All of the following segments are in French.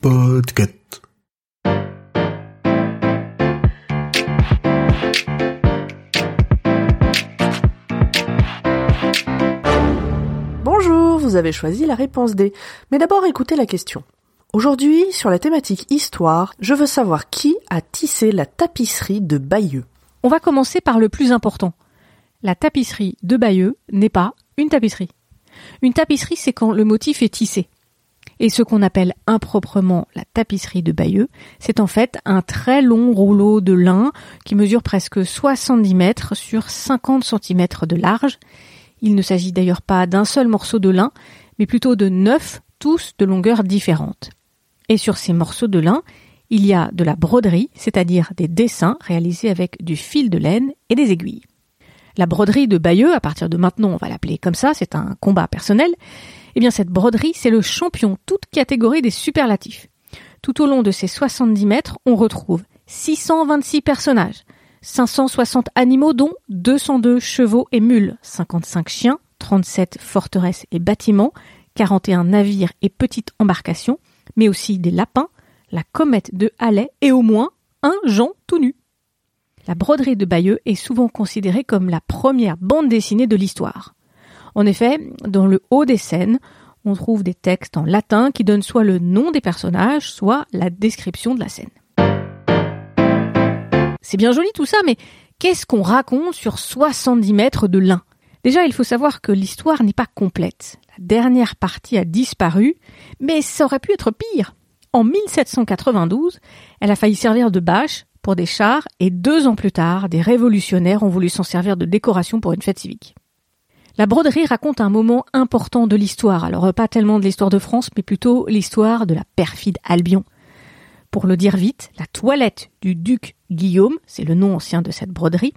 Podcast. Bonjour, vous avez choisi la réponse D. Mais d'abord écoutez la question. Aujourd'hui, sur la thématique histoire, je veux savoir qui a tissé la tapisserie de Bayeux. On va commencer par le plus important. La tapisserie de Bayeux n'est pas une tapisserie. Une tapisserie, c'est quand le motif est tissé. Et ce qu'on appelle improprement la tapisserie de Bayeux, c'est en fait un très long rouleau de lin qui mesure presque 70 mètres sur 50 cm de large. Il ne s'agit d'ailleurs pas d'un seul morceau de lin, mais plutôt de neuf, tous de longueur différente. Et sur ces morceaux de lin, il y a de la broderie, c'est-à-dire des dessins réalisés avec du fil de laine et des aiguilles. La broderie de Bayeux, à partir de maintenant on va l'appeler comme ça, c'est un combat personnel, eh bien cette broderie c'est le champion toute catégorie des superlatifs. Tout au long de ces 70 mètres, on retrouve 626 personnages, 560 animaux dont 202 chevaux et mules, 55 chiens, 37 forteresses et bâtiments, 41 navires et petites embarcations, mais aussi des lapins, la comète de Halley et au moins un Jean tout nu. La broderie de Bayeux est souvent considérée comme la première bande dessinée de l'histoire. En effet, dans le haut des scènes, on trouve des textes en latin qui donnent soit le nom des personnages, soit la description de la scène. C'est bien joli tout ça, mais qu'est-ce qu'on raconte sur 70 mètres de lin? Déjà, il faut savoir que l'histoire n'est pas complète. La dernière partie a disparu, mais ça aurait pu être pire. En 1792, elle a failli servir de bâche des chars et deux ans plus tard, des révolutionnaires ont voulu s'en servir de décoration pour une fête civique. La broderie raconte un moment important de l'histoire, alors pas tellement de l'histoire de France, mais plutôt l'histoire de la perfide Albion. Pour le dire vite, la toilette du duc Guillaume, c'est le nom ancien de cette broderie,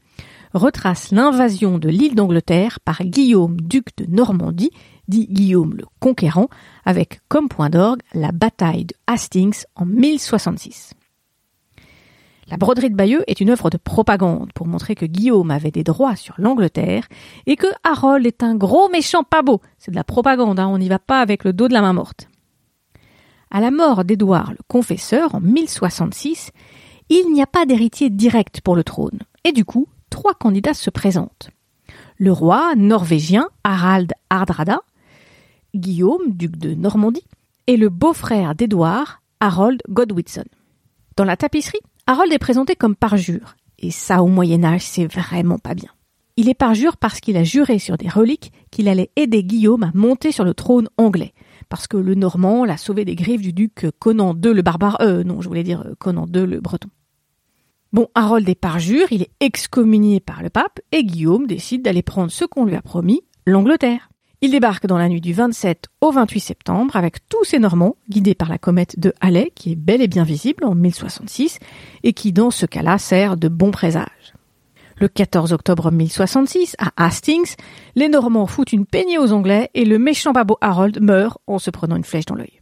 retrace l'invasion de l'île d'Angleterre par Guillaume, duc de Normandie, dit Guillaume le Conquérant, avec comme point d'orgue la bataille de Hastings en 1066. La broderie de Bayeux est une œuvre de propagande pour montrer que Guillaume avait des droits sur l'Angleterre et que Harold est un gros méchant pas beau. C'est de la propagande, hein, on n'y va pas avec le dos de la main morte. À la mort d'Édouard le Confesseur en 1066, il n'y a pas d'héritier direct pour le trône. Et du coup, trois candidats se présentent. Le roi norvégien Harald Hardrada, Guillaume, duc de Normandie, et le beau-frère d'Édouard, Harold Godwinson. Dans la tapisserie, Harold est présenté comme parjure, et ça au Moyen Âge c'est vraiment pas bien. Il est parjure parce qu'il a juré sur des reliques qu'il allait aider Guillaume à monter sur le trône anglais, parce que le Normand l'a sauvé des griffes du duc Conan II le barbare, euh non je voulais dire euh, Conan II le breton. Bon, Harold est parjure, il est excommunié par le pape, et Guillaume décide d'aller prendre ce qu'on lui a promis, l'Angleterre. Il débarque dans la nuit du 27 au 28 septembre avec tous ses Normands, guidés par la comète de Halley, qui est bel et bien visible en 1066, et qui dans ce cas-là sert de bon présage. Le 14 octobre 1066, à Hastings, les Normands foutent une peignée aux Anglais et le méchant babot Harold meurt en se prenant une flèche dans l'œil.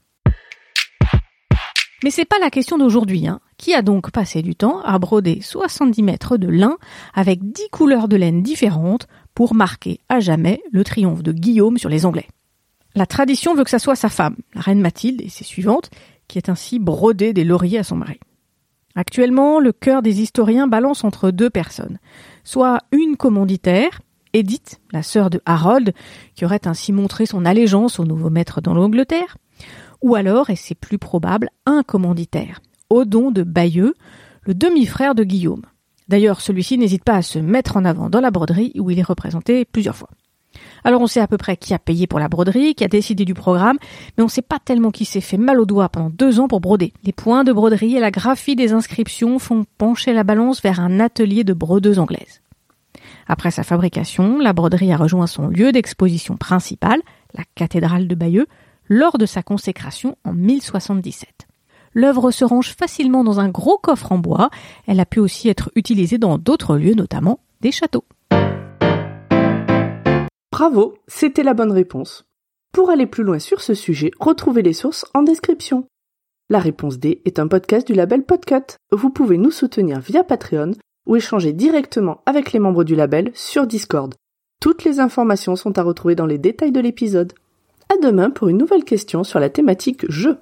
Mais c'est pas la question d'aujourd'hui, hein. Qui a donc passé du temps à broder 70 mètres de lin avec 10 couleurs de laine différentes pour marquer à jamais le triomphe de Guillaume sur les Anglais. La tradition veut que ça soit sa femme, la reine Mathilde et ses suivantes, qui est ainsi brodé des lauriers à son mari. Actuellement, le cœur des historiens balance entre deux personnes, soit une commanditaire, Edith, la sœur de Harold, qui aurait ainsi montré son allégeance au nouveau maître dans l'Angleterre, ou alors, et c'est plus probable, un commanditaire, Odon de Bayeux, le demi-frère de Guillaume. D'ailleurs, celui-ci n'hésite pas à se mettre en avant dans la broderie où il est représenté plusieurs fois. Alors on sait à peu près qui a payé pour la broderie, qui a décidé du programme, mais on ne sait pas tellement qui s'est fait mal aux doigts pendant deux ans pour broder. Les points de broderie et la graphie des inscriptions font pencher la balance vers un atelier de brodeuse anglaise. Après sa fabrication, la broderie a rejoint son lieu d'exposition principal, la cathédrale de Bayeux, lors de sa consécration en 1077. L'œuvre se range facilement dans un gros coffre en bois. Elle a pu aussi être utilisée dans d'autres lieux, notamment des châteaux. Bravo, c'était la bonne réponse. Pour aller plus loin sur ce sujet, retrouvez les sources en description. La réponse D est un podcast du label Podcut. Vous pouvez nous soutenir via Patreon ou échanger directement avec les membres du label sur Discord. Toutes les informations sont à retrouver dans les détails de l'épisode. À demain pour une nouvelle question sur la thématique jeu.